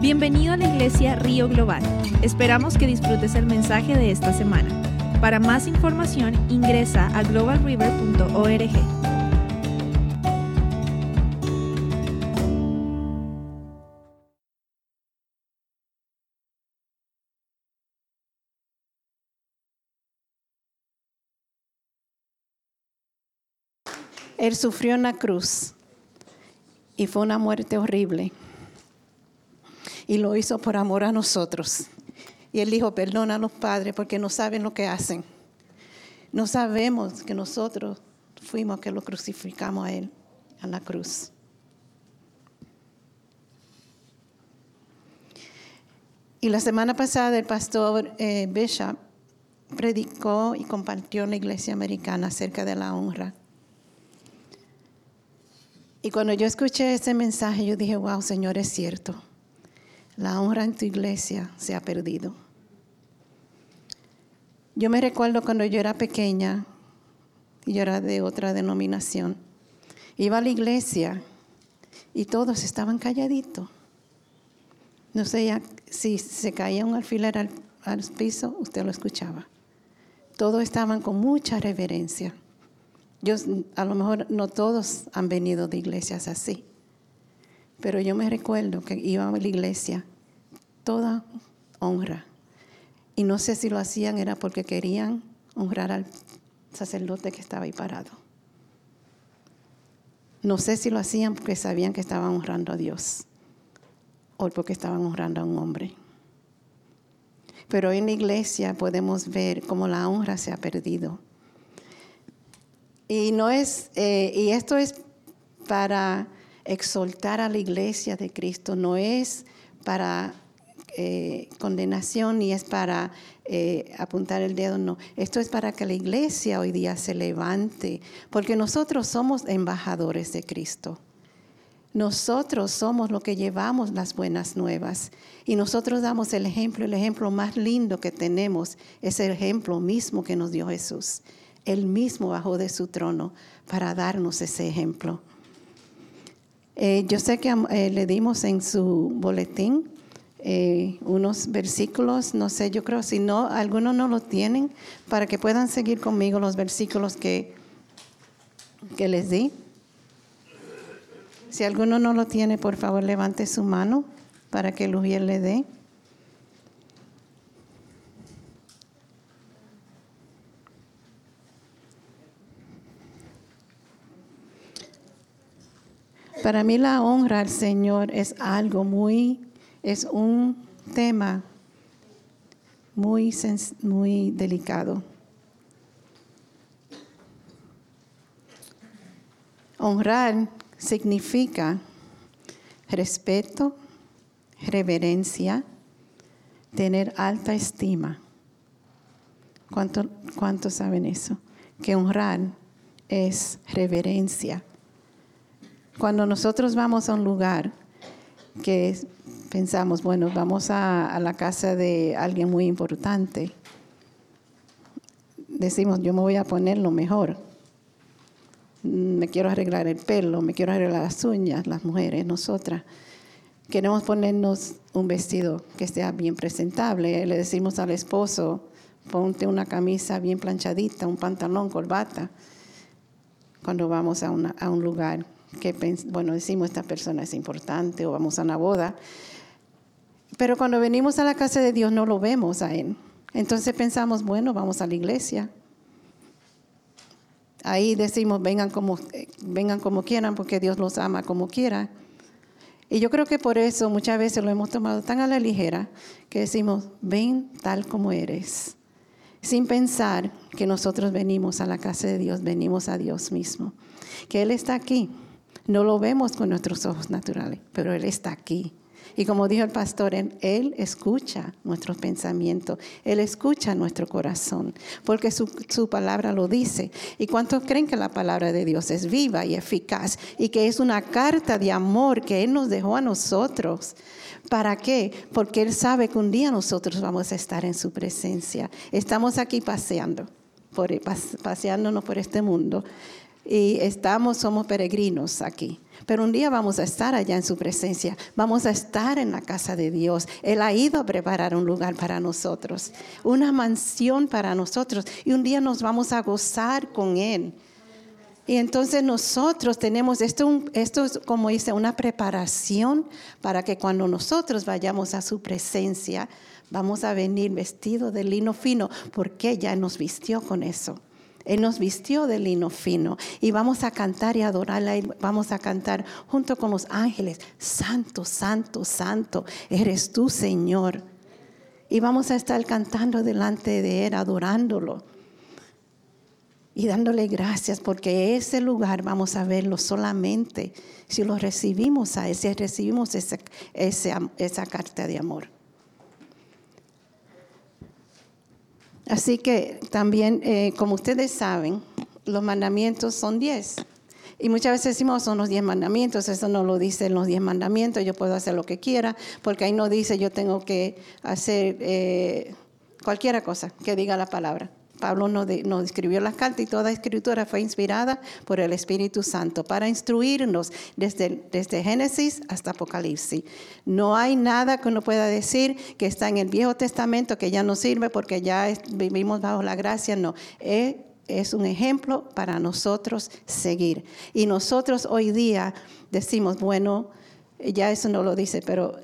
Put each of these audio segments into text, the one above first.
Bienvenido a la iglesia Río Global. Esperamos que disfrutes el mensaje de esta semana. Para más información ingresa a globalriver.org. Él sufrió en la cruz y fue una muerte horrible. Y lo hizo por amor a nosotros. Y él dijo, perdona a los padres porque no saben lo que hacen. No sabemos que nosotros fuimos que lo crucificamos a él, a la cruz. Y la semana pasada el pastor eh, Bishop predicó y compartió en la iglesia americana acerca de la honra. Y cuando yo escuché ese mensaje, yo dije, wow, Señor, es cierto. La honra en tu iglesia se ha perdido. Yo me recuerdo cuando yo era pequeña, y yo era de otra denominación, iba a la iglesia y todos estaban calladitos. No sé si se caía un alfiler al, al piso, usted lo escuchaba. Todos estaban con mucha reverencia. Yo, a lo mejor no todos han venido de iglesias así, pero yo me recuerdo que iba a la iglesia toda honra. Y no sé si lo hacían era porque querían honrar al sacerdote que estaba ahí parado. No sé si lo hacían porque sabían que estaban honrando a Dios o porque estaban honrando a un hombre. Pero hoy en la iglesia podemos ver cómo la honra se ha perdido. Y no es, eh, y esto es para exaltar a la iglesia de Cristo, no es para eh, condenación ni es para eh, apuntar el dedo, no. Esto es para que la iglesia hoy día se levante, porque nosotros somos embajadores de Cristo. Nosotros somos los que llevamos las buenas nuevas y nosotros damos el ejemplo, el ejemplo más lindo que tenemos es el ejemplo mismo que nos dio Jesús. Él mismo bajó de su trono para darnos ese ejemplo. Eh, yo sé que eh, le dimos en su boletín eh, unos versículos, no sé, yo creo, si no, algunos no lo tienen, para que puedan seguir conmigo los versículos que, que les di. Si alguno no lo tiene, por favor, levante su mano para que Lujiel le dé. Para mí la honra al Señor es algo muy, es un tema muy, muy delicado. Honrar significa respeto, reverencia, tener alta estima. ¿Cuántos saben eso? Que honrar es reverencia cuando nosotros vamos a un lugar que pensamos, bueno, vamos a, la casa de alguien muy importante, decimos, yo me voy a poner lo mejor. Me quiero arreglar el pelo, me quiero arreglar las uñas, las mujeres, nosotras. Queremos ponernos un vestido que sea bien presentable. Le decimos al esposo, ponte una camisa bien planchadita, un pantalón, corbata, cuando vamos a, un lugar que, bueno, decimos esta persona es importante o vamos a una boda, pero cuando venimos a la casa de Dios no lo vemos a Él. Entonces pensamos, bueno, vamos a la iglesia. Ahí decimos, vengan como, vengan como quieran, porque Dios los ama como quiera. Y yo creo que por eso muchas veces lo hemos tomado tan a la ligera que decimos, ven tal como eres, sin pensar que nosotros venimos a la casa de Dios, venimos a Dios mismo, que Él está aquí no lo vemos con nuestros ojos naturales, pero Él está aquí. Y como dijo el pastor, Él, escucha nuestros pensamientos, Él escucha nuestro corazón, porque su, su, palabra lo dice. ¿Y cuántos creen que la palabra de Dios es viva y eficaz y que es una carta de amor que Él nos dejó a nosotros? ¿Para qué? Porque Él sabe que un día nosotros vamos a estar en su presencia. Estamos aquí paseando, paseándonos por este mundo y estamos, somos peregrinos aquí. pero un día vamos a estar allá en su presencia, vamos a estar en la casa de Dios. Él ha ido a preparar un lugar para nosotros, una mansión para nosotros, y un día nos vamos a gozar con Él. Y entonces nosotros tenemos esto, esto es como dice, una preparación para que cuando nosotros vayamos a su presencia, vamos a venir vestidos de lino fino, porque ya nos vistió con eso. Él nos vistió de lino fino y vamos a cantar y adorarla. Vamos a cantar junto con los ángeles, Santo, Santo, Santo, eres tú, Señor. Y vamos a estar cantando delante de Él, adorándolo y dándole gracias porque ese lugar vamos a verlo solamente si lo recibimos a Él, si recibimos esa, esa carta de amor. Así que también, eh, como ustedes saben, los mandamientos son diez. Y muchas veces decimos, son los diez mandamientos, eso no lo dice en los diez mandamientos, yo puedo hacer lo que quiera, porque ahí no dice yo tengo que hacer eh, cualquier cosa que diga la palabra. Pablo nos, escribió las cartas y toda escritura fue inspirada por el Espíritu Santo para instruirnos desde, desde Génesis hasta Apocalipsis. No hay nada que uno pueda decir que está en el Viejo Testamento que ya no sirve porque ya vivimos bajo la gracia. No, es, es un ejemplo para nosotros seguir. Y nosotros hoy día decimos, bueno, ya eso no lo dice, pero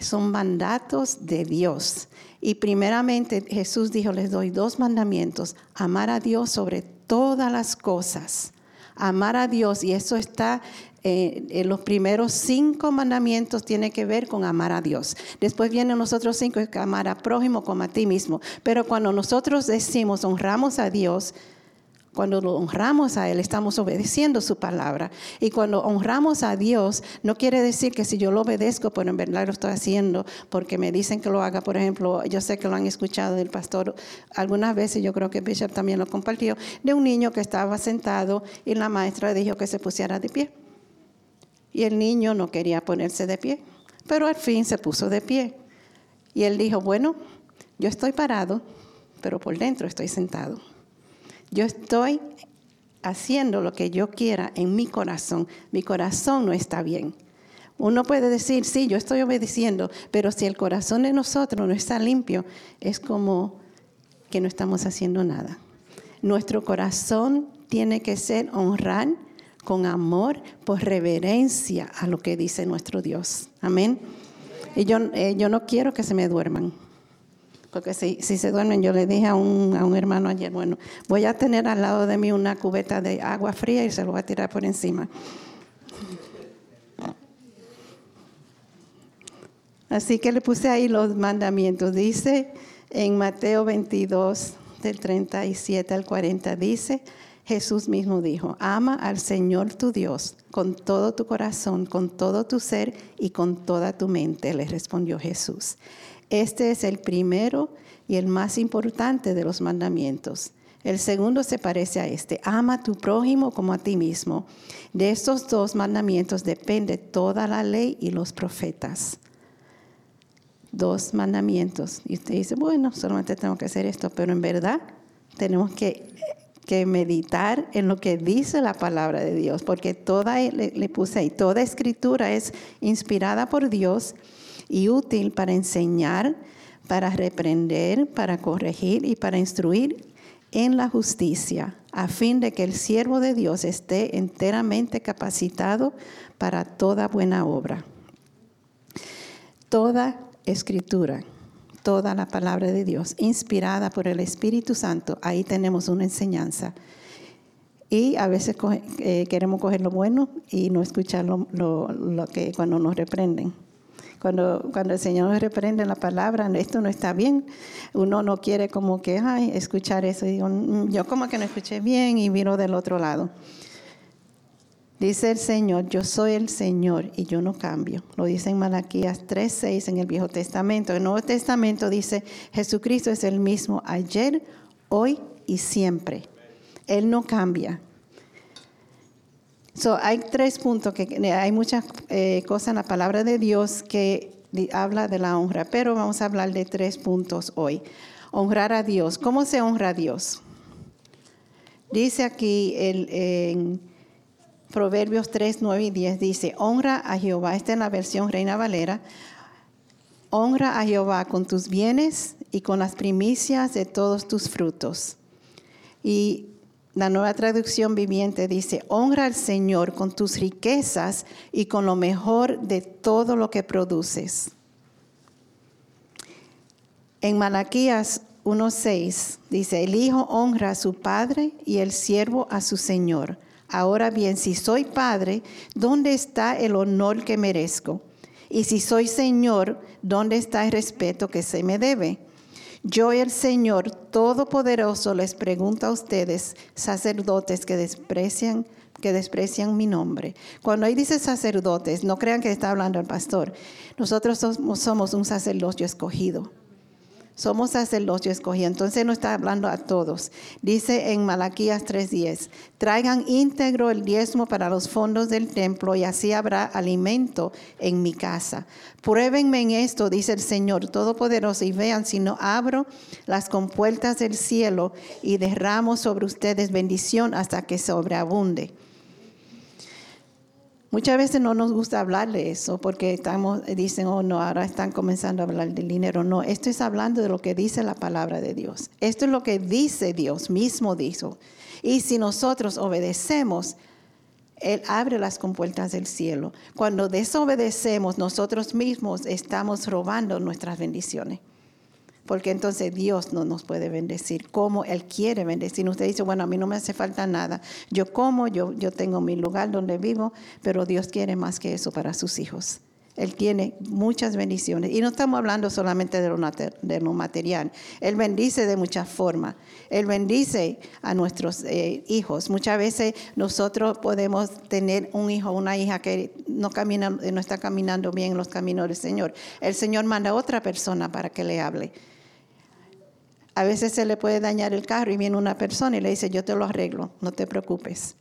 son mandatos de Dios. Y primeramente Jesús dijo, les doy dos mandamientos, amar a Dios sobre todas las cosas. Amar a Dios, y eso está eh, en los primeros cinco mandamientos, tiene que ver con amar a Dios. Después vienen los otros cinco, amar a prójimo como a ti mismo. Pero cuando nosotros decimos, honramos a Dios, cuando lo honramos a Él, estamos obedeciendo su palabra. Y cuando honramos a Dios, no quiere decir que si yo lo obedezco, pero en verdad lo estoy haciendo porque me dicen que lo haga. Por ejemplo, yo sé que lo han escuchado del pastor algunas veces, yo creo que Bishop también lo compartió, de un niño que estaba sentado y la maestra dijo que se pusiera de pie. Y el niño no quería ponerse de pie, pero al fin se puso de pie. Y él dijo, bueno, yo estoy parado, pero por dentro estoy sentado. Yo estoy haciendo lo que yo quiera en mi corazón. Mi corazón no está bien. Uno puede decir, sí, yo estoy obedeciendo, pero si el corazón de nosotros no está limpio, es como que no estamos haciendo nada. Nuestro corazón tiene que ser honrar con amor, por reverencia a lo que dice nuestro Dios. Amén. Y yo, eh, yo no quiero que se me duerman. Porque si, se duermen, yo le dije a un, a un, hermano ayer, bueno, voy a tener al lado de mí una cubeta de agua fría y se lo voy a tirar por encima. Así que le puse ahí los mandamientos. Dice en Mateo 22, del 37 al 40, dice, Jesús mismo dijo, ama al Señor tu Dios con todo tu corazón, con todo tu ser y con toda tu mente, le respondió Jesús. Este es el primero y el más importante de los mandamientos. El segundo se parece a este, ama a tu prójimo como a ti mismo. De estos dos mandamientos depende toda la ley y los profetas. Dos mandamientos. Y usted dice, bueno, solamente tengo que hacer esto, pero en verdad tenemos que, meditar en lo que dice la palabra de Dios, porque toda, le puse ahí, toda escritura es inspirada por Dios y útil para enseñar, para reprender, para corregir y para instruir en la justicia, a fin de que el siervo de Dios esté enteramente capacitado para toda buena obra. Toda escritura, toda la palabra de Dios, inspirada por el Espíritu Santo, ahí tenemos una enseñanza. Y a veces eh, queremos coger lo bueno y no escuchar lo, que cuando nos reprenden. Cuando, cuando el Señor nos reprende la palabra, esto no está bien, uno no quiere como que, ay, escuchar eso. digo, mm, yo como que no escuché bien y vino del otro lado. Dice el Señor, yo soy el Señor y yo no cambio. Lo dice en Malaquías 3:6 en el Viejo Testamento. En el Nuevo Testamento dice, Jesucristo es el mismo ayer, hoy y siempre. Él no cambia. So, hay tres puntos, que hay muchas eh, cosas en la palabra de Dios que habla de la honra, pero vamos a hablar de tres puntos hoy. Honrar a Dios. ¿Cómo se honra a Dios? Dice aquí el, Proverbios 3, 9 y 10 dice, honra a Jehová, esta es la versión Reina Valera, honra a Jehová con tus bienes y con las primicias de todos tus frutos. Y la nueva traducción viviente dice, honra al Señor con tus riquezas y con lo mejor de todo lo que produces. En Malaquías 1.6 dice, el Hijo honra a su Padre y el siervo a su Señor. Ahora bien, si soy Padre, ¿dónde está el honor que merezco? Y si soy Señor, ¿dónde está el respeto que se me debe? Yo, el Señor Todopoderoso, les pregunto a ustedes, sacerdotes que desprecian que desprecian mi nombre. Cuando ahí dice sacerdotes, no crean que está hablando el pastor. Nosotros somos, un sacerdocio escogido. Somos sacerdocio escogido. Entonces no está hablando a todos. Dice en Malaquías 3:10, traigan íntegro el diezmo para los fondos del templo y así habrá alimento en mi casa. Pruébenme en esto, dice el Señor Todopoderoso, y vean si no abro las compuertas del cielo y derramo sobre ustedes bendición hasta que sobreabunde. Muchas veces no nos gusta hablar de eso porque estamos, dicen, oh no, ahora están comenzando a hablar del dinero. No, esto es hablando de lo que dice la palabra de Dios. Esto es lo que dice Dios mismo dijo. Y si nosotros obedecemos, Él abre las compuertas del cielo. Cuando desobedecemos, nosotros mismos estamos robando nuestras bendiciones porque entonces Dios no nos puede bendecir como Él quiere bendecir. Usted dice, bueno, a mí no me hace falta nada. Yo como, yo, yo tengo mi lugar donde vivo, pero Dios quiere más que eso para sus hijos. Él tiene muchas bendiciones. Y no estamos hablando solamente de lo, material. Él bendice de muchas formas. Él bendice a nuestros eh, hijos. Muchas veces nosotros podemos tener un hijo o una hija que no, camina, no está caminando bien en los caminos del Señor. El Señor manda a otra persona para que le hable. A veces se le puede dañar el carro y viene una persona y le dice, yo te lo arreglo, no te preocupes.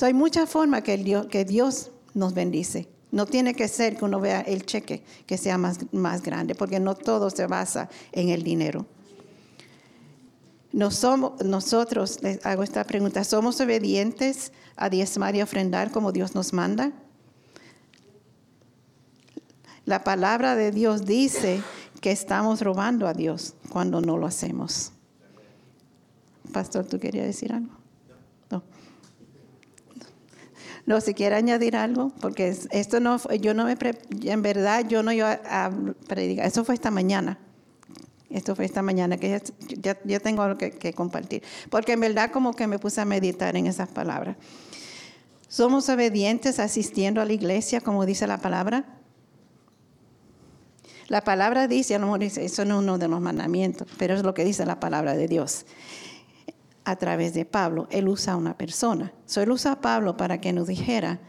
hay muchas formas que, Dios, nos bendice. No tiene que ser que uno vea el cheque que sea más, más grande, porque no todo se basa en el dinero. Somos, nosotros, les hago esta pregunta, ¿somos obedientes a diezmar y ofrendar como Dios nos manda? La palabra de Dios dice que estamos robando a Dios cuando no lo hacemos. Pastor, ¿tú querías decir algo? No. No, si quiere añadir algo, porque esto no, yo no me, en verdad, yo no iba a eso fue esta mañana. Esto fue esta mañana, que ya, ya tengo algo que compartir. Porque en verdad como que me puse a meditar en esas palabras. ¿Somos obedientes asistiendo a la iglesia, como dice la palabra? La palabra dice, a lo mejor dice, eso no es uno de los mandamientos, pero es lo que dice la palabra de Dios. A través de Pablo, él usa a una persona. So, usa a Pablo para que nos dijera,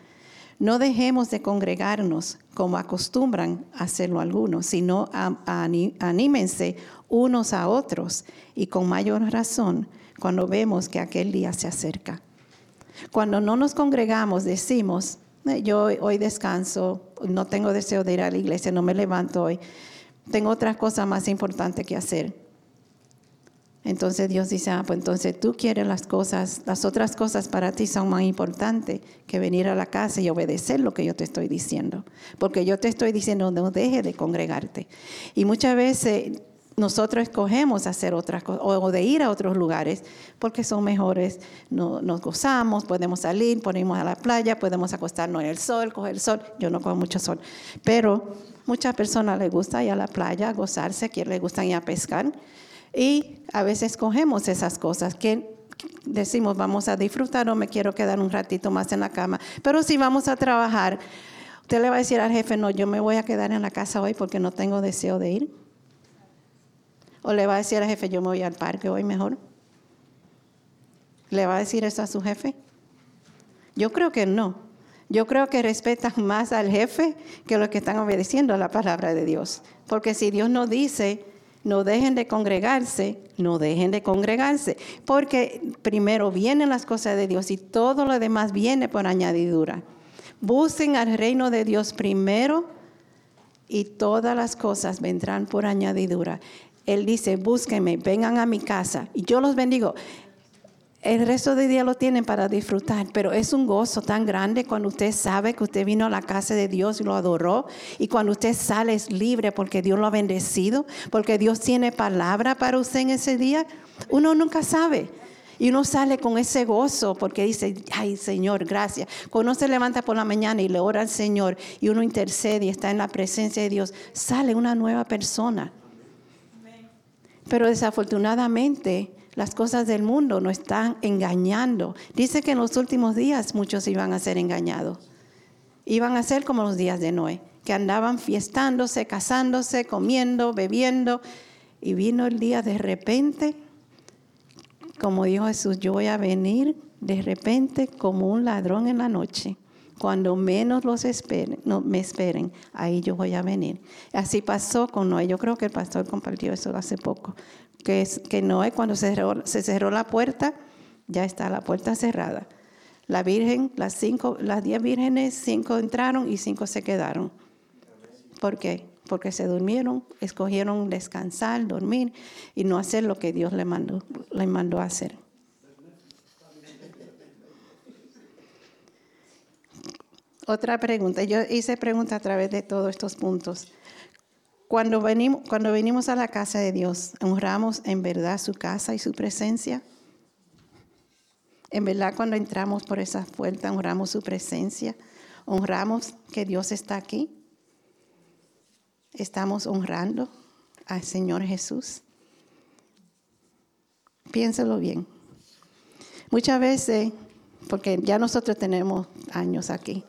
no dejemos de congregarnos como acostumbran hacerlo algunos, sino anímense unos a otros y con mayor razón cuando vemos que aquel día se acerca. Cuando no nos congregamos decimos, yo hoy descanso, no tengo deseo de ir a la iglesia, no me levanto hoy. Tengo otras cosas más importantes que hacer. Entonces Dios dice, ah, pues entonces tú quieres las cosas, las otras cosas para ti son más importantes que venir a la casa y obedecer lo que yo te estoy diciendo. Porque yo te estoy diciendo, no deje de congregarte. Y muchas veces nosotros escogemos hacer otras cosas o de ir a otros lugares porque son mejores, nos gozamos, podemos salir, podemos a la playa, podemos acostarnos en el sol, coger el sol. Yo no cojo mucho sol, pero muchas personas les gusta ir a la playa, gozarse, que les gusta ir a pescar y a veces cogemos esas cosas que decimos vamos a disfrutar o me quiero quedar un ratito más en la cama, pero si vamos a trabajar, usted le va a decir al jefe, no, yo me voy a quedar en la casa hoy porque no tengo deseo de ir. ¿O le va a decir al jefe, yo me voy al parque hoy mejor? ¿Le va a decir eso a su jefe? Yo creo que no. Yo creo que respetan más al jefe que los que están obedeciendo a la palabra de Dios. Porque si Dios nos dice, no dejen de congregarse, no dejen de congregarse. Porque primero vienen las cosas de Dios y todo lo demás viene por añadidura. Busquen al reino de Dios primero y todas las cosas vendrán por añadidura. Él dice, búsquenme, vengan a mi casa y yo los bendigo. el resto del día lo tienen para disfrutar, pero es un gozo tan grande cuando usted sabe que usted vino a la casa de Dios y lo adoró, y cuando usted sale es libre porque Dios lo ha bendecido, porque Dios tiene palabra para usted en ese día. Uno nunca sabe. Y uno sale con ese gozo porque dice, ay Señor, gracias. Cuando uno se levanta por la mañana y le ora al Señor y uno intercede y está en la presencia de Dios, sale una nueva persona. Pero desafortunadamente las cosas del mundo nos están engañando. Dice que en los últimos días muchos iban a ser engañados. Iban a ser como los días de Noé, que andaban fiestándose, casándose, comiendo, bebiendo. Y vino el día de repente, como dijo Jesús, yo voy a venir de repente como un ladrón en la noche. Cuando menos los esperen, no, me esperen, ahí yo voy a venir. Así pasó con Noé. Yo creo que el pastor compartió eso hace poco que, Noé cuando se cerró, la puerta, ya está la puerta cerrada. La Virgen, las cinco, las diez vírgenes, cinco entraron y cinco se quedaron. ¿Por qué? Porque se durmieron, escogieron descansar, dormir y no hacer lo que Dios le mandó, le mandó hacer. Otra pregunta. Yo hice pregunta a través de todos estos puntos. Cuando venimos, cuando venimos a la casa de Dios, honramos en verdad su casa y su presencia. En verdad, cuando entramos por esa puerta, honramos su presencia. Honramos que Dios está aquí. Estamos honrando al Señor Jesús. Piénselo bien. Muchas veces, porque ya nosotros tenemos años aquí,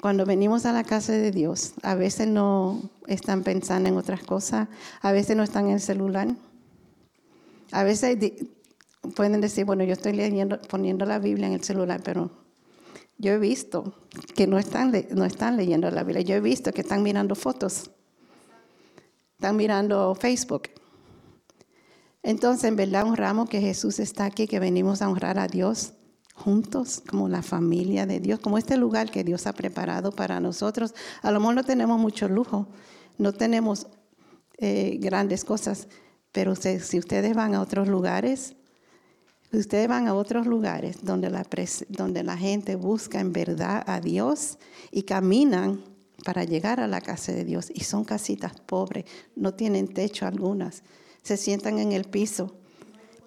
cuando venimos a la casa de Dios, a veces no están pensando en otras cosas, a veces no están en el celular. A veces pueden decir, bueno, yo estoy poniendo la Biblia en el celular, pero yo he visto que no están, no están leyendo la Biblia. Yo he visto que están mirando fotos, están mirando Facebook. Entonces, en verdad honramos que Jesús está aquí, que venimos a honrar a Dios juntos como la familia de Dios, como este lugar que Dios ha preparado para nosotros. A lo mejor no tenemos mucho lujo, no tenemos eh, grandes cosas, pero si ustedes van a otros lugares, ustedes van a otros lugares donde la, donde la gente busca en verdad a Dios y caminan para llegar a la casa de Dios y son casitas pobres, no tienen techo algunas, se sientan en el piso,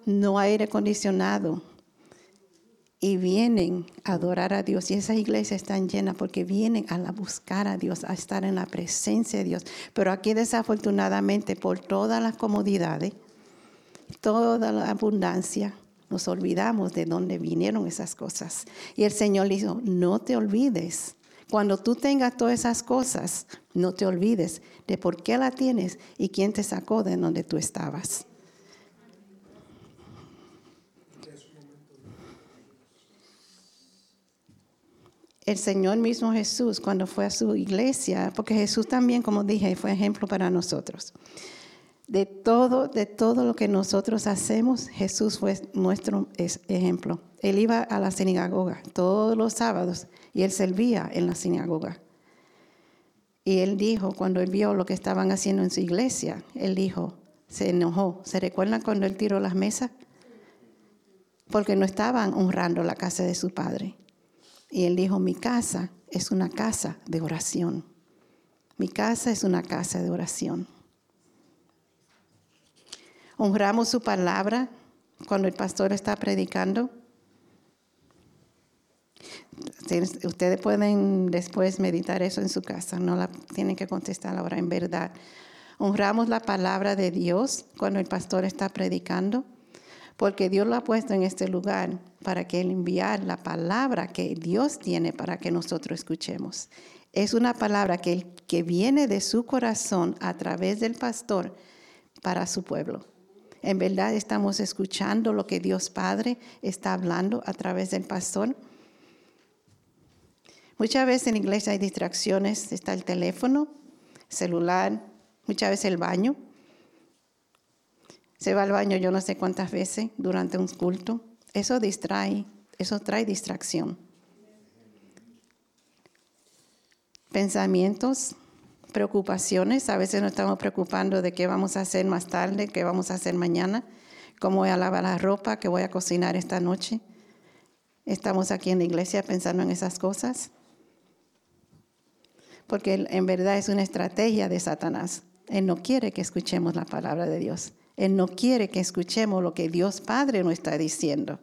no hay aire acondicionado y vienen a adorar a Dios. Y esas iglesias están llenas porque vienen a buscar a Dios, a estar en la presencia de Dios. Pero aquí desafortunadamente por todas las comodidades, toda la abundancia, nos olvidamos de dónde vinieron esas cosas. Y el Señor le dijo, no te olvides. Cuando tú tengas todas esas cosas, no te olvides de por qué la tienes y quién te sacó de donde tú estabas. El Señor mismo Jesús cuando fue a su iglesia, porque Jesús también, como dije, fue ejemplo para nosotros. De todo, de todo lo que nosotros hacemos, Jesús fue nuestro ejemplo. Él iba a la sinagoga todos los sábados y él servía en la sinagoga. Y él dijo, cuando él vio lo que estaban haciendo en su iglesia, él dijo, se enojó. ¿Se recuerdan cuando él tiró las mesas? Porque no estaban honrando la casa de su padre. Y él dijo, mi casa es una casa de oración. Mi casa es una casa de oración. Honramos su palabra cuando el pastor está predicando. Ustedes pueden después meditar eso en su casa, no la tienen que contestar ahora, en verdad. Honramos la palabra de Dios cuando el pastor está predicando porque Dios lo ha puesto en este lugar para que Él enviar la palabra que Dios tiene para que nosotros escuchemos. Es una palabra que, que viene de su corazón a través del pastor para su pueblo. En verdad estamos escuchando lo que Dios Padre está hablando a través del pastor. Muchas veces en iglesia hay distracciones, está el teléfono, celular, muchas veces el baño. Se va al baño yo no sé cuántas veces durante un culto. Eso distrae, eso trae distracción. Pensamientos, preocupaciones, a veces nos estamos preocupando de qué vamos a hacer más tarde, qué vamos a hacer mañana. cómo voy a lavar la ropa, qué voy a cocinar esta noche. Estamos aquí en la iglesia pensando en esas cosas. Porque en verdad es una estrategia de Satanás. Él no quiere que escuchemos la palabra de Dios. Él no quiere que escuchemos lo que Dios Padre nos está diciendo.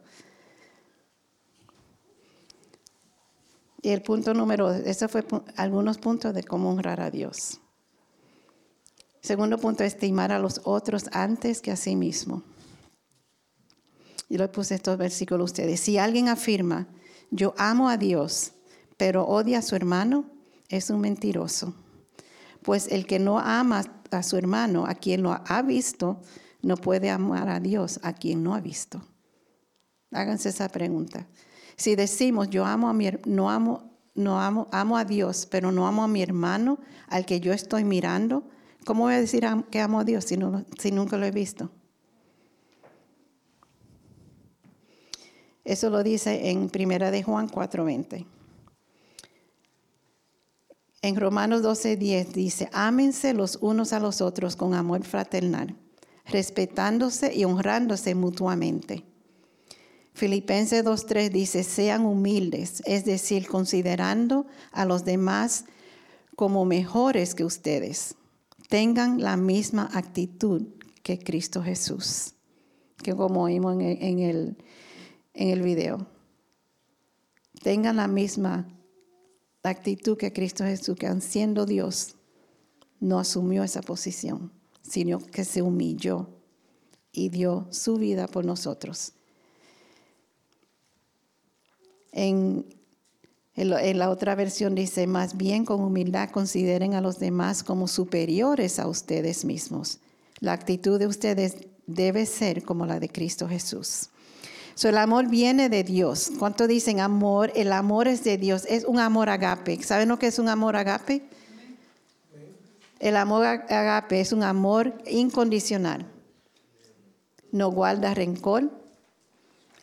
Y el punto número, eso fue algunos puntos de cómo honrar a Dios. Segundo punto, estimar a los otros antes que a sí mismo. Y le puse estos versículos a ustedes. Si alguien afirma, yo amo a Dios, pero odia a su hermano, es un mentiroso. Pues el que no ama a su hermano, a quien lo ha visto, no puede amar a Dios, a quien no ha visto. Háganse esa pregunta. Si decimos, yo amo a mi, no amo, no amo, amo a Dios, pero no amo a mi hermano, al que yo estoy mirando, ¿cómo voy a decir que amo a Dios si, si nunca lo he visto? Eso lo dice en Primera de Juan 4:20. En Romanos 12:10 dice, ámense los unos a los otros con amor fraternal, respetándose y honrándose mutuamente Filipenses 2.3 dice, sean humildes, es decir, considerando a los demás como mejores que ustedes. Tengan la misma actitud que Cristo Jesús, que como vimos en el, en el video. Tengan la misma actitud que Cristo Jesús, que siendo Dios, no asumió esa posición, sino que se humilló y dio su vida por nosotros. En, la otra versión dice, más bien con humildad consideren a los demás como superiores a ustedes mismos. La actitud de ustedes debe ser como la de Cristo Jesús. So, el amor viene de Dios. ¿Cuánto dicen amor? El amor es de Dios. Es un amor agape. ¿Saben lo que es un amor agape? El amor agape es un amor incondicional. No guarda rencor.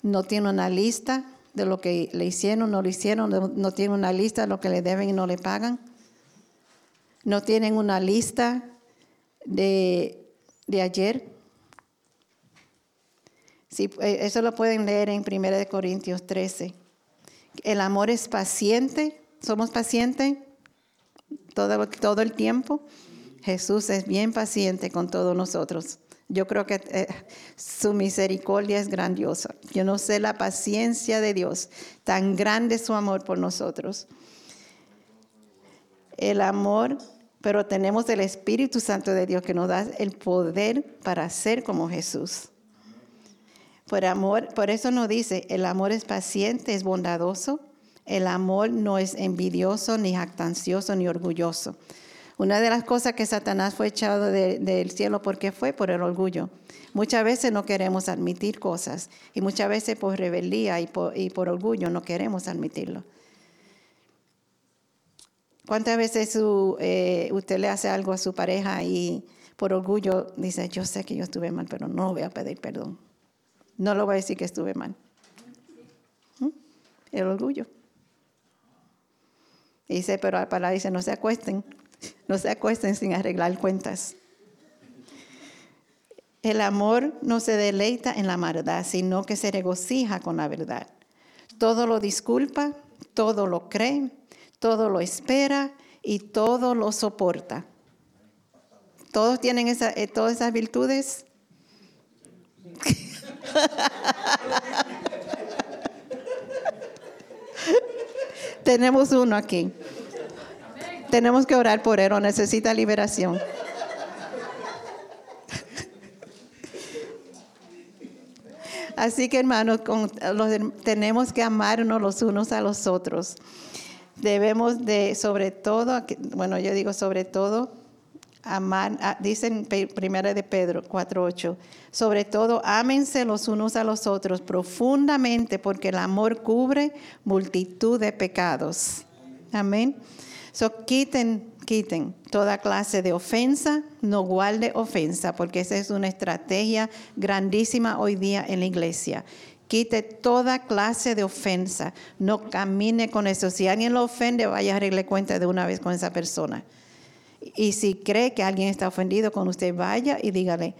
No tiene una lista de lo que le hicieron, no lo hicieron, no, tienen una lista de lo que le deben y no le pagan. No tienen una lista de, ayer. Sí, eh, eso lo pueden leer en 1 Corintios 13. El amor es paciente. ¿Somos pacientes todo, todo el tiempo? Jesús es bien paciente con todos nosotros. Yo creo que eh, su misericordia es grandiosa. Yo no sé la paciencia de Dios, tan grande su amor por nosotros. El amor, pero tenemos el Espíritu Santo de Dios que nos da el poder para ser como Jesús. Por amor, por eso nos dice, el amor es paciente, es bondadoso. El amor no es envidioso, ni jactancioso, ni orgulloso. Una de las cosas que Satanás fue echado del cielo, ¿por qué fue? Por el orgullo. Muchas veces no queremos admitir cosas y muchas veces por rebeldía y por, orgullo no queremos admitirlo. ¿Cuántas veces eh, usted le hace algo a su pareja y por orgullo dice, yo sé que yo estuve mal, pero no voy a pedir perdón? No lo voy a decir que estuve mal. ¿Mm? El orgullo. Dice, pero para dice, no se acuesten no se acuesten sin arreglar cuentas. El amor no se deleita en la maldad, sino que se regocija con la verdad. Todo lo disculpa, todo lo cree, todo lo espera y todo lo soporta. ¿Todos tienen eh, todas esas virtudes? Tenemos uno aquí. Tenemos que orar por él necesita liberación. Así que hermanos, tenemos que amarnos los unos a los otros. Debemos de, sobre todo, bueno, yo digo sobre todo, amar, ah, dicen primera de Pedro 4.8, sobre todo ámense los unos a los otros profundamente porque el amor cubre multitud de pecados. Amén. So, quiten, quiten toda clase de ofensa, no guarde ofensa, porque esa es una estrategia grandísima hoy día en la iglesia. Quite toda clase de ofensa, no camine con eso. Si alguien lo ofende, vaya a arreglar cuenta de una vez con esa persona. Y si cree que alguien está ofendido con usted, vaya y dígale,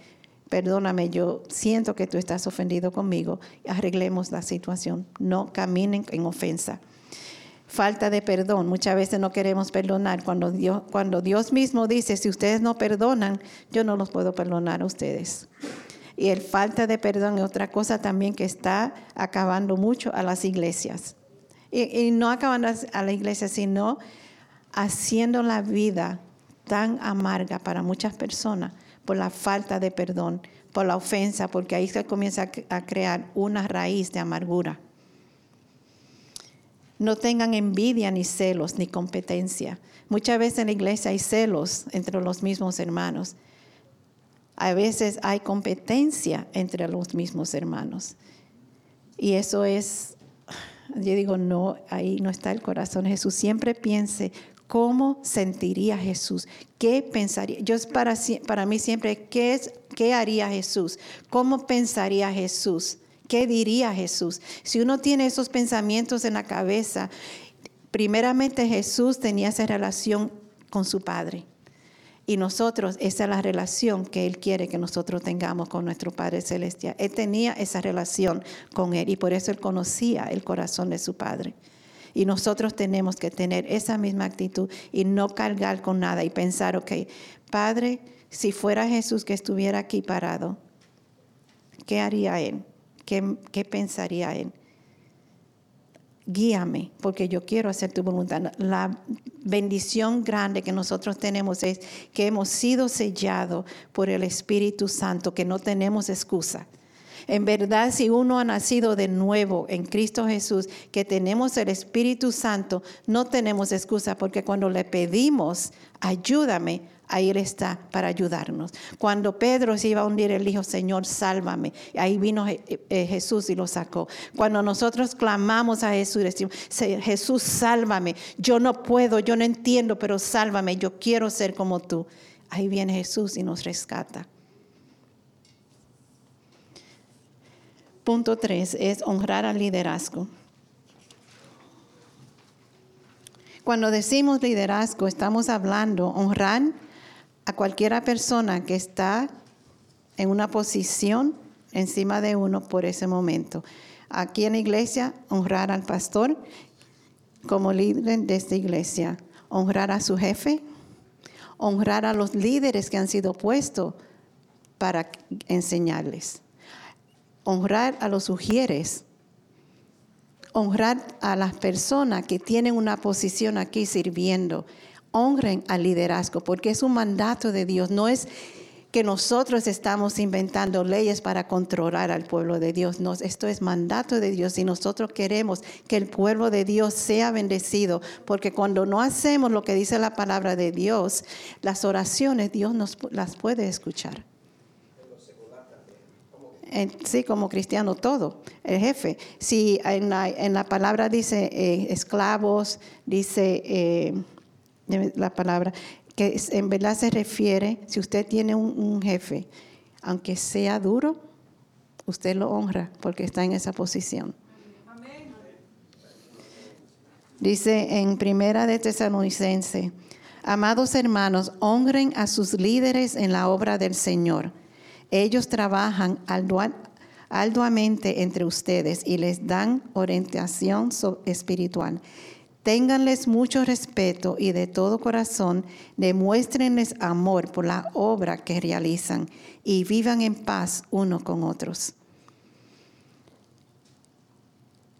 perdóname, yo siento que tú estás ofendido conmigo, arreglemos la situación, no caminen en ofensa. Falta de perdón, muchas veces no queremos perdonar. Cuando Dios, cuando Dios mismo dice, si ustedes no perdonan, yo no los puedo perdonar a ustedes. Y el falta de perdón es otra cosa también que está acabando mucho a las iglesias. Y, no acabando a la iglesia, sino haciendo la vida tan amarga para muchas personas por la falta de perdón, por la ofensa, porque ahí se comienza a crear una raíz de amargura. No tengan envidia ni celos ni competencia. Muchas veces en la iglesia hay celos entre los mismos hermanos. A veces hay competencia entre los mismos hermanos. Y eso es, yo digo, no, ahí no está el corazón. Jesús siempre piense ¿Cómo sentiría Jesús? ¿Qué pensaría? Yo para, para mí siempre, ¿qué, es, ¿qué haría Jesús? ¿Cómo pensaría Jesús? ¿Qué diría Jesús? Si uno tiene esos pensamientos en la cabeza, primeramente Jesús tenía esa relación con su Padre. Y nosotros, esa es la relación que Él quiere que nosotros tengamos con nuestro Padre Celestial. Él tenía esa relación con Él y por eso Él conocía el corazón de su Padre. Y nosotros tenemos que tener esa misma actitud y no cargar con nada y pensar, ok, Padre, si fuera Jesús que estuviera aquí parado, ¿qué haría Él? ¿Qué, qué pensaría Él? Guíame, porque yo quiero hacer tu voluntad. La bendición grande que nosotros tenemos es que hemos sido sellados por el Espíritu Santo, que no tenemos excusa. En verdad, si uno ha nacido de nuevo en Cristo Jesús, que tenemos el Espíritu Santo, no tenemos excusa porque cuando le pedimos, ayúdame, ahí Él está para ayudarnos. Cuando Pedro se iba a hundir, él dijo, Señor, sálvame. Ahí vino eh, Jesús y lo sacó. Cuando nosotros clamamos a Jesús, decimos, Jesús, sálvame. Yo no puedo, yo no entiendo, pero sálvame. Yo quiero ser como tú. Ahí viene Jesús y nos rescata. Punto tres es honrar al liderazgo. Cuando decimos liderazgo, estamos hablando honrar a cualquiera persona que está en una posición encima de uno por ese momento. Aquí en la iglesia, honrar al pastor como líder de esta iglesia, honrar a su jefe, honrar a los líderes que han sido puestos para enseñarles honrar a los sugieres, honrar a las personas que tienen una posición aquí sirviendo, honren al liderazgo, porque es un mandato de Dios, no es que nosotros estamos inventando leyes para controlar al pueblo de Dios. No, esto es mandato de Dios y nosotros queremos que el pueblo de Dios sea bendecido, porque cuando no hacemos lo que dice la palabra de Dios, las oraciones Dios nos las puede escuchar sí, como cristiano, todo, el jefe. Si en la, palabra dice eh, esclavos, dice eh, la palabra, que en verdad se refiere, si usted tiene un, jefe, aunque sea duro, usted lo honra porque está en esa posición. Dice en Primera de Tesalonicense, amados hermanos, honren a sus líderes en la obra del Señor ellos trabajan arduamente entre ustedes y les dan orientación espiritual. Ténganles mucho respeto y de todo corazón demuéstrenles amor por la obra que realizan y vivan en paz unos con otros.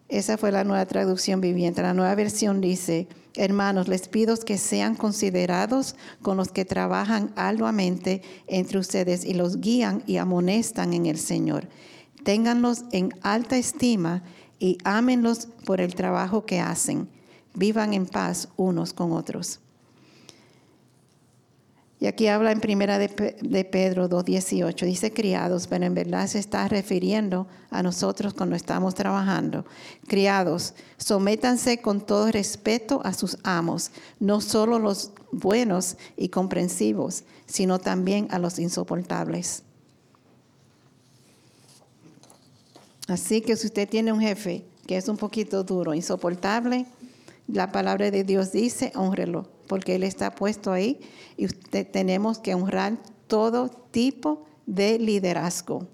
Esa fue la nueva traducción viviente. La nueva versión dice, hermanos, les pido que sean considerados con los que trabajan arduamente entre ustedes y los guían y amonestan en el Señor. Ténganlos en alta estima y ámenlos por el trabajo que hacen. Vivan en paz unos con otros. Y aquí habla en primera de, Pedro 2.18, dice criados, pero en verdad se está refiriendo a nosotros cuando estamos trabajando. Criados, sométanse con todo respeto a sus amos, no solo los buenos y comprensivos, sino también a los insoportables. Así que si usted tiene un jefe que es un poquito duro, insoportable, la palabra de Dios dice, honrelo porque Él está puesto ahí y tenemos que honrar todo tipo de liderazgo.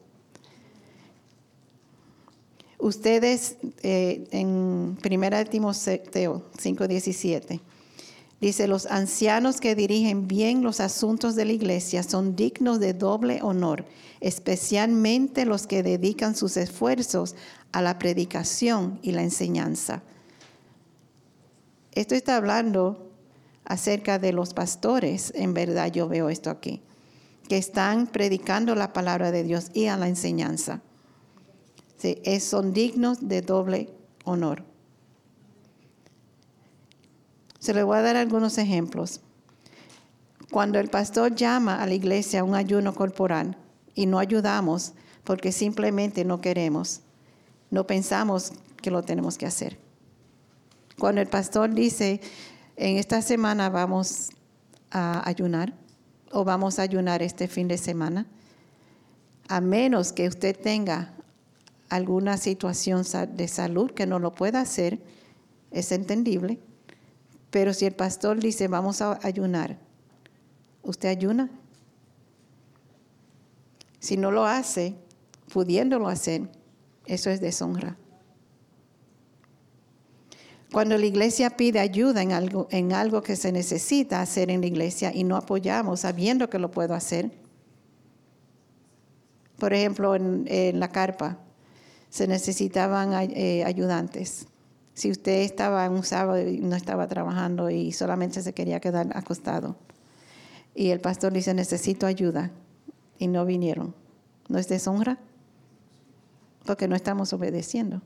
Ustedes eh, en 1 Timoteo 5:17 dice, los ancianos que dirigen bien los asuntos de la iglesia son dignos de doble honor, especialmente los que dedican sus esfuerzos a la predicación y la enseñanza. Esto está hablando acerca de los pastores, en verdad yo veo esto aquí, que están predicando la palabra de Dios y a la enseñanza. son dignos de doble honor. Se le voy a dar algunos ejemplos. Cuando el pastor llama a la iglesia a un ayuno corporal y no ayudamos porque simplemente no queremos, no pensamos que lo tenemos que hacer. Cuando el pastor dice, en esta semana vamos a ayunar o vamos a ayunar este fin de semana, a menos que usted tenga alguna situación de salud que no lo pueda hacer, es entendible. Pero si el pastor dice vamos a ayunar, ¿usted ayuna? Si no lo hace, pudiéndolo hacer, eso es deshonra. Cuando la iglesia pide ayuda en algo, en algo que se necesita hacer en la iglesia y no apoyamos sabiendo que lo puedo hacer. Por ejemplo, en, la carpa se necesitaban eh, ayudantes. Si usted estaba un sábado y no estaba trabajando y solamente se quería quedar acostado y el pastor dice necesito ayuda y no vinieron, ¿no es deshonra? Porque no estamos obedeciendo.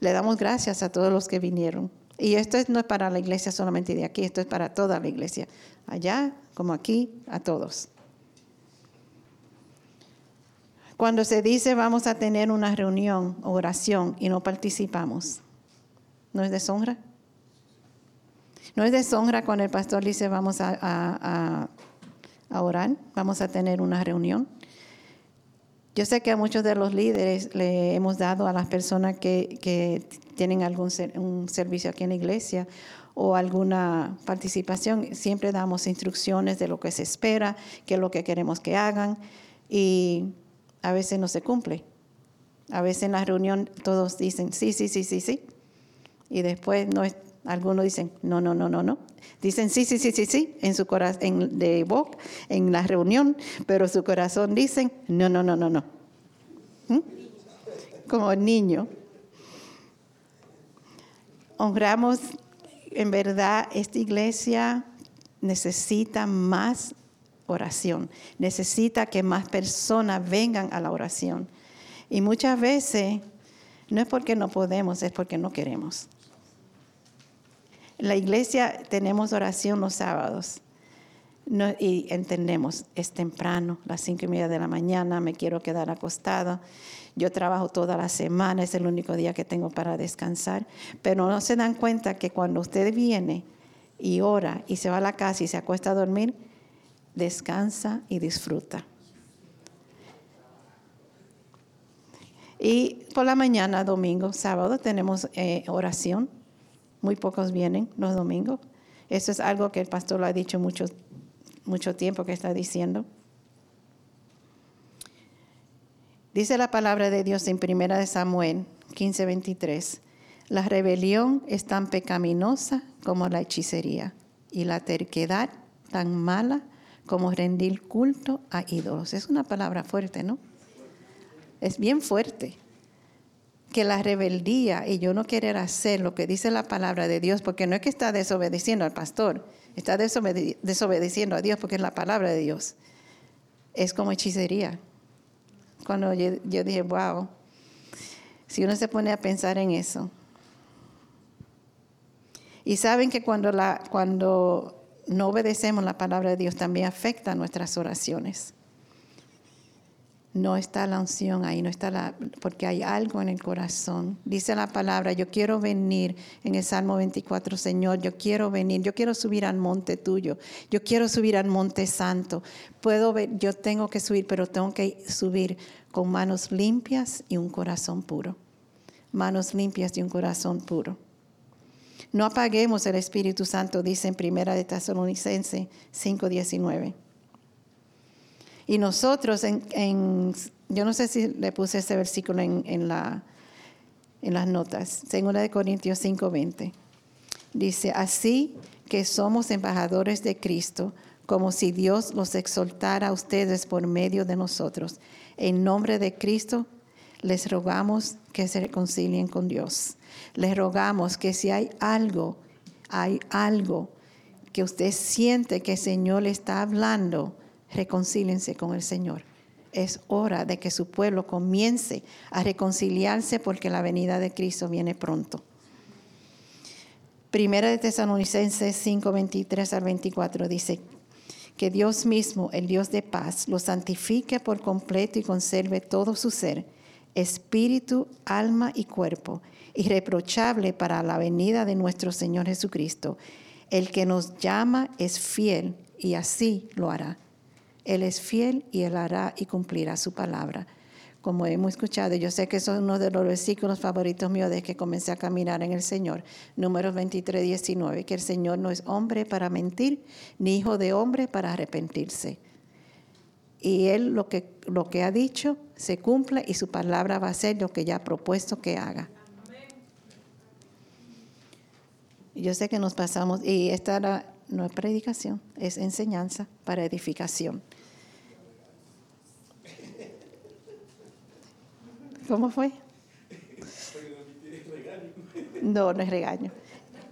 Le damos gracias a todos los que vinieron. Y esto no es para la iglesia solamente de aquí, esto es para toda la iglesia. Allá como aquí, a todos. Cuando se dice vamos a tener una reunión, oración, y no participamos, ¿no es deshonra? No es deshonra cuando el pastor dice vamos a, a orar, vamos a tener una reunión. Yo sé que a muchos de los líderes le hemos dado a las personas que, tienen algún un servicio aquí en la iglesia o alguna participación, siempre damos instrucciones de lo que se espera, qué es lo que queremos que hagan y a veces no se cumple. A veces en la reunión todos dicen sí, sí, sí, sí, sí. Y después no algunos dicen no, no, no, no, no. Dicen sí, sí, sí, sí, sí en su corazón, de boca, en la reunión, pero su corazón dicen no, no, no, no, no. ¿Mm? Como niño. Honramos, en verdad, esta iglesia necesita más oración, necesita que más personas vengan a la oración. Y muchas veces no es porque no podemos, es porque no queremos. La iglesia tenemos oración los sábados. y entendemos, es temprano, las cinco y media de la mañana, me quiero quedar acostado. Yo trabajo toda la semana, es el único día que tengo para descansar. Pero no se dan cuenta que cuando usted viene y ora y se va a la casa y se acuesta a dormir, descansa y disfruta. Y por la mañana, domingo, sábado, tenemos eh, oración muy pocos vienen los domingos. Eso es algo que el pastor lo ha dicho mucho, mucho tiempo que está diciendo. Dice la palabra de Dios en 1 Samuel 15:23. La rebelión es tan pecaminosa como la hechicería y la terquedad tan mala como rendir culto a ídolos. Es una palabra fuerte, ¿no? Es bien fuerte que la rebeldía y yo no querer hacer lo que dice la palabra de Dios, porque no es que está desobedeciendo al pastor, está desobedeciendo a Dios porque es la palabra de Dios. Es como hechicería. Cuando yo, dije, wow, si uno se pone a pensar en eso. Y saben que cuando, la, cuando no obedecemos la palabra de Dios también afecta nuestras oraciones no está la unción ahí, no está la, porque hay algo en el corazón. Dice la palabra, yo quiero venir en el Salmo 24, Señor, yo quiero venir, yo quiero subir al monte tuyo, yo quiero subir al monte santo. Puedo ver, yo tengo que subir, pero tengo que subir con manos limpias y un corazón puro. Manos limpias y un corazón puro. No apaguemos el Espíritu Santo, dice en Primera de Tesalonicense 5:19. Y nosotros, en, yo no sé si le puse ese versículo en, la, en las notas, segunda de Corintios 5:20. Dice, así que somos embajadores de Cristo, como si Dios los exaltara a ustedes por medio de nosotros. En nombre de Cristo les rogamos que se reconcilien con Dios. Les rogamos que si hay algo, hay algo que usted siente que el Señor le está hablando, reconcílense con el Señor. Es hora de que su pueblo comience a reconciliarse porque la venida de Cristo viene pronto. Primera de Tesalonicenses 5, 23 al 24 dice, que Dios mismo, el Dios de paz, lo santifique por completo y conserve todo su ser, espíritu, alma y cuerpo, irreprochable para la venida de nuestro Señor Jesucristo. El que nos llama es fiel y así lo hará. Él es fiel y él hará y cumplirá su palabra como hemos escuchado. Yo sé que eso es uno de los versículos favoritos míos desde que comencé a caminar en el Señor. Números 23, 19, que el Señor no es hombre para mentir, ni hijo de hombre para arrepentirse. Y Él lo que, lo que ha dicho se cumple y su palabra va a ser lo que ya ha propuesto que haga. Yo sé que nos pasamos, y esta no es predicación, es enseñanza para edificación. ¿Cómo fue? No, no es regaño.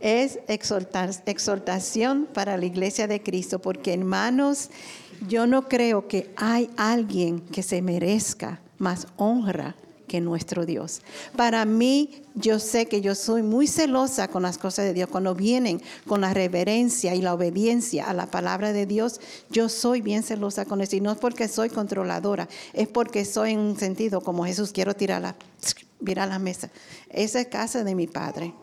Es exhortación para la iglesia de Cristo, porque hermanos, yo no creo que hay alguien que se merezca más honra nuestro Dios. Para mí, yo sé que yo soy muy celosa con las cosas de Dios. Cuando vienen con la reverencia y la obediencia a la palabra de Dios, yo soy bien celosa con eso. Y no es porque soy controladora, es porque soy en un sentido como Jesús, quiero tirar la, virar la mesa. Esa es casa de mi Padre.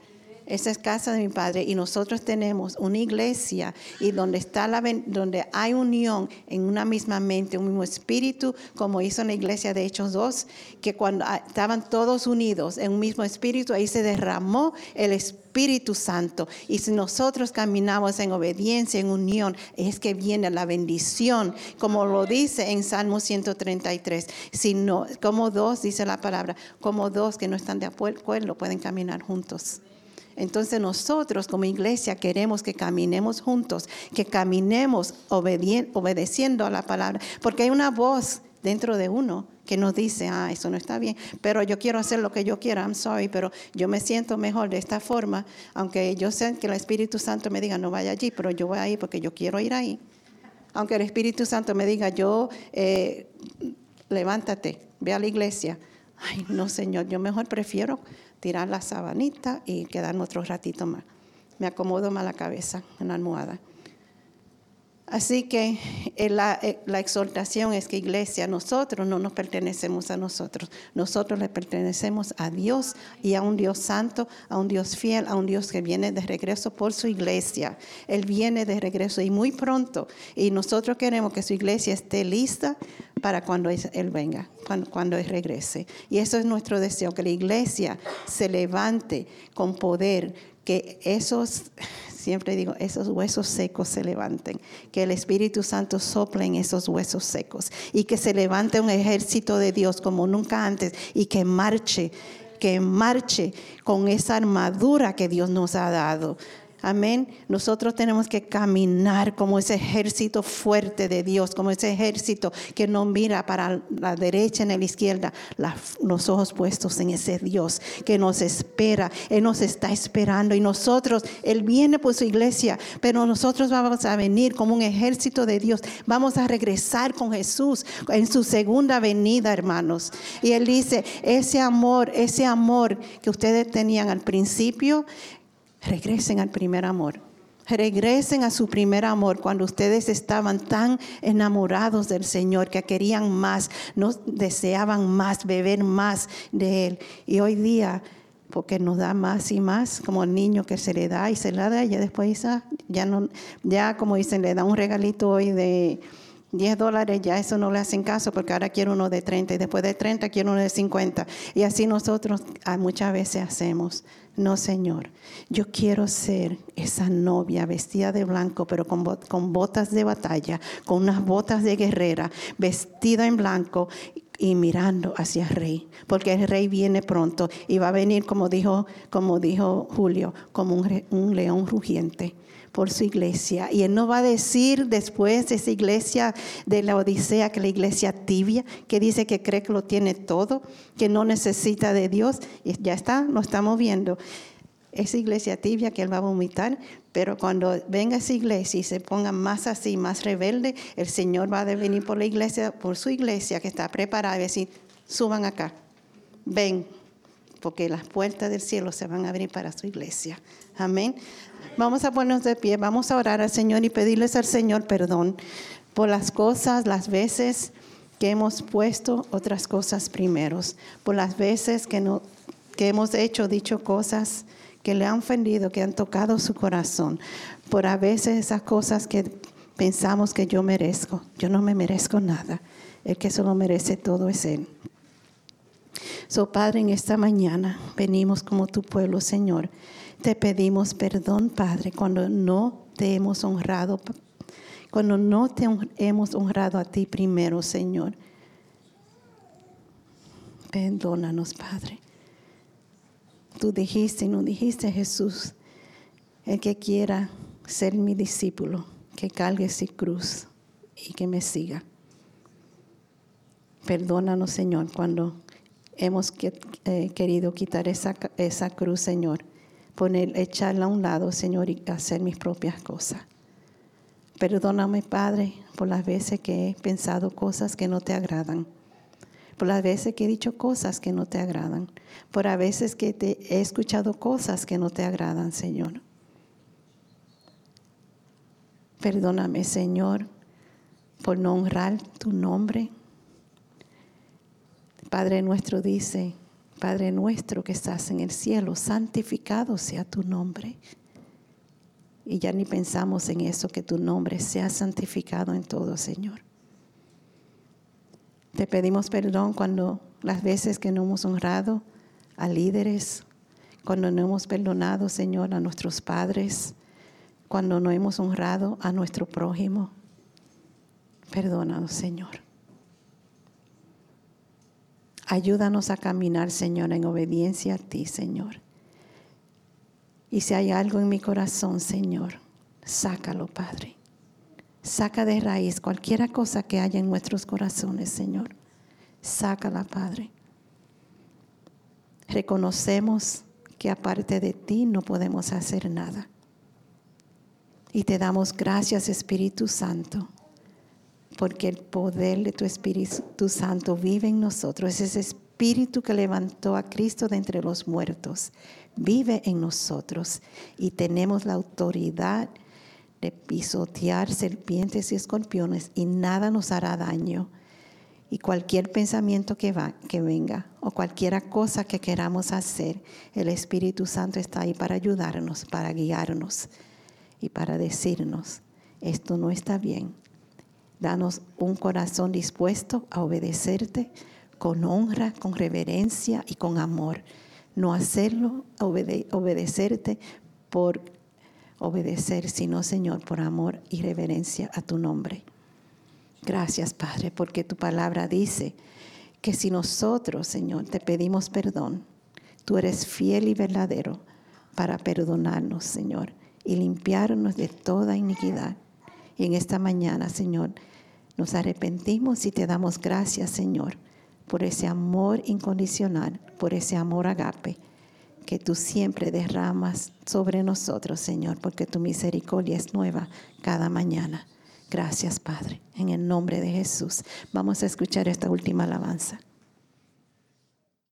Esa es casa de mi padre y nosotros tenemos una iglesia y donde está la donde hay unión en una misma mente, un mismo espíritu, como hizo en la iglesia de Hechos 2, que cuando ah, estaban todos unidos en un mismo espíritu, ahí se derramó el Espíritu Santo. Y si nosotros caminamos en obediencia, en unión, es que viene la bendición, como lo dice en Salmo 133. Si no, como dos, dice la palabra, como dos que no están de acuerdo pueden caminar juntos. Entonces nosotros como iglesia queremos que caminemos juntos, que caminemos obedeciendo a la palabra, porque hay una voz dentro de uno que nos dice, ah, eso no está bien, pero yo quiero hacer lo que yo quiera, I'm sorry, pero yo me siento mejor de esta forma, aunque yo sé que el Espíritu Santo me diga, no vaya allí, pero yo voy ahí porque yo quiero ir ahí. Aunque el Espíritu Santo me diga, yo, eh, levántate, ve a la iglesia. Ay, no, Señor, yo mejor prefiero tirar la sabanita y quedarme otro ratito más. Me acomodo más la cabeza en la almohada. Así que eh, la, eh, la, exhortación es que iglesia, nosotros no nos pertenecemos a nosotros, nosotros le pertenecemos a Dios y a un Dios santo, a un Dios fiel, a un Dios que viene de regreso por su iglesia. Él viene de regreso y muy pronto. Y nosotros queremos que su iglesia esté lista para cuando Él venga, cuando, Él regrese. Y eso es nuestro deseo, que la iglesia se levante con poder, que esos siempre digo, esos huesos secos se levanten, que el Espíritu Santo sople en esos huesos secos y que se levante un ejército de Dios como nunca antes y que marche, que marche con esa armadura que Dios nos ha dado. Amén. Nosotros tenemos que caminar como ese ejército fuerte de Dios, como ese ejército que no mira para la derecha ni la izquierda, los ojos puestos en ese Dios que nos espera. Él nos está esperando y nosotros, Él viene por su iglesia, pero nosotros vamos a venir como un ejército de Dios. Vamos a regresar con Jesús en su segunda venida, hermanos. Y Él dice, ese amor, ese amor que ustedes tenían al principio, regresen al primer amor. Regresen a su primer amor cuando ustedes estaban tan enamorados del Señor que querían más, no deseaban más, beber más de Él. Y hoy día, porque nos da más y más, como el niño que se le da y se le da, y ya después ya no, ya como dicen, le da un regalito hoy de 10 dólares ya eso no le hacen caso porque ahora quiero uno de 30 y después de 30 quiero uno de 50. Y así nosotros ah, muchas veces hacemos. No, Señor, yo quiero ser esa novia vestida de blanco, pero con, botas de batalla, con unas botas de guerrera, vestida en blanco y mirando hacia el rey, porque el rey viene pronto y va a venir, como dijo, como dijo Julio, como un, un león rugiente por su iglesia. Y Él no va a decir después de esa iglesia de la Odisea, que la iglesia tibia, que dice que cree que lo tiene todo, que no necesita de Dios. Y ya está, lo estamos viendo. Esa iglesia tibia que Él va a vomitar, pero cuando venga esa iglesia y se ponga más así, más rebelde, el Señor va a venir por la iglesia, por su iglesia que está preparada y decir, suban acá, ven, porque las puertas del cielo se van a abrir para su iglesia. Amén. Vamos a ponernos de pie, vamos a orar al Señor y pedirles al Señor perdón por las cosas, las veces que hemos puesto otras cosas primeros, por las veces que, no, que hemos hecho, dicho cosas que le han ofendido, que han tocado su corazón, por a veces esas cosas que pensamos que yo merezco. Yo no me merezco nada. El que solo merece todo es Él. So, Padre, en esta mañana venimos como tu pueblo, Señor te pedimos perdón, Padre, cuando no te hemos honrado, cuando no te hemos honrado a ti primero, Señor. Perdónanos, Padre. Tú dijiste, no dijiste, Jesús, el que quiera ser mi discípulo, que cargue su cruz y que me siga. Perdónanos, Señor, cuando hemos eh, querido quitar esa, esa cruz, Señor poner, echarla a un lado, Señor, y hacer mis propias cosas. Perdóname, Padre, por las veces que he pensado cosas que no te agradan, por las veces que he dicho cosas que no te agradan, por las veces que te he escuchado cosas que no te agradan, Señor. Perdóname, Señor, por no honrar tu nombre. Padre nuestro dice, Padre nuestro que estás en el cielo, santificado sea tu nombre. Y ya ni pensamos en eso, que tu nombre sea santificado en todo, Señor. Te pedimos perdón cuando las veces que no hemos honrado a líderes, cuando no hemos perdonado, Señor, a nuestros padres, cuando no hemos honrado a nuestro prójimo. Perdónanos, Señor. Ayúdanos a caminar, Señor, en obediencia a ti, Señor. Y si hay algo en mi corazón, Señor, sácalo, Padre. Saca de raíz cualquier cosa que haya en nuestros corazones, Señor. Sácala, Padre. Reconocemos que aparte de ti no podemos hacer nada. Y te damos gracias, Espíritu Santo porque el poder de tu Espíritu Santo vive en nosotros. Es ese Espíritu que levantó a Cristo de entre los muertos. Vive en nosotros y tenemos la autoridad de pisotear serpientes y escorpiones y nada nos hará daño. Y cualquier pensamiento que, que venga o cualquier cosa que queramos hacer, el Espíritu Santo está ahí para ayudarnos, para guiarnos y para decirnos, esto no está bien, Danos un corazón dispuesto a obedecerte con honra, con reverencia y con amor. No hacerlo, obedecerte por obedecer, sino, Señor, por amor y reverencia a tu nombre. Gracias, Padre, porque tu palabra dice que si nosotros, Señor, te pedimos perdón, tú eres fiel y verdadero para perdonarnos, Señor, y limpiarnos de toda iniquidad. Y en esta mañana, Señor, nos arrepentimos y te damos gracias, Señor, por ese amor incondicional, por ese amor agape que tú siempre derramas sobre nosotros, Señor, porque tu misericordia es nueva cada mañana. Gracias, Padre. En el nombre de Jesús. Vamos a escuchar esta última alabanza.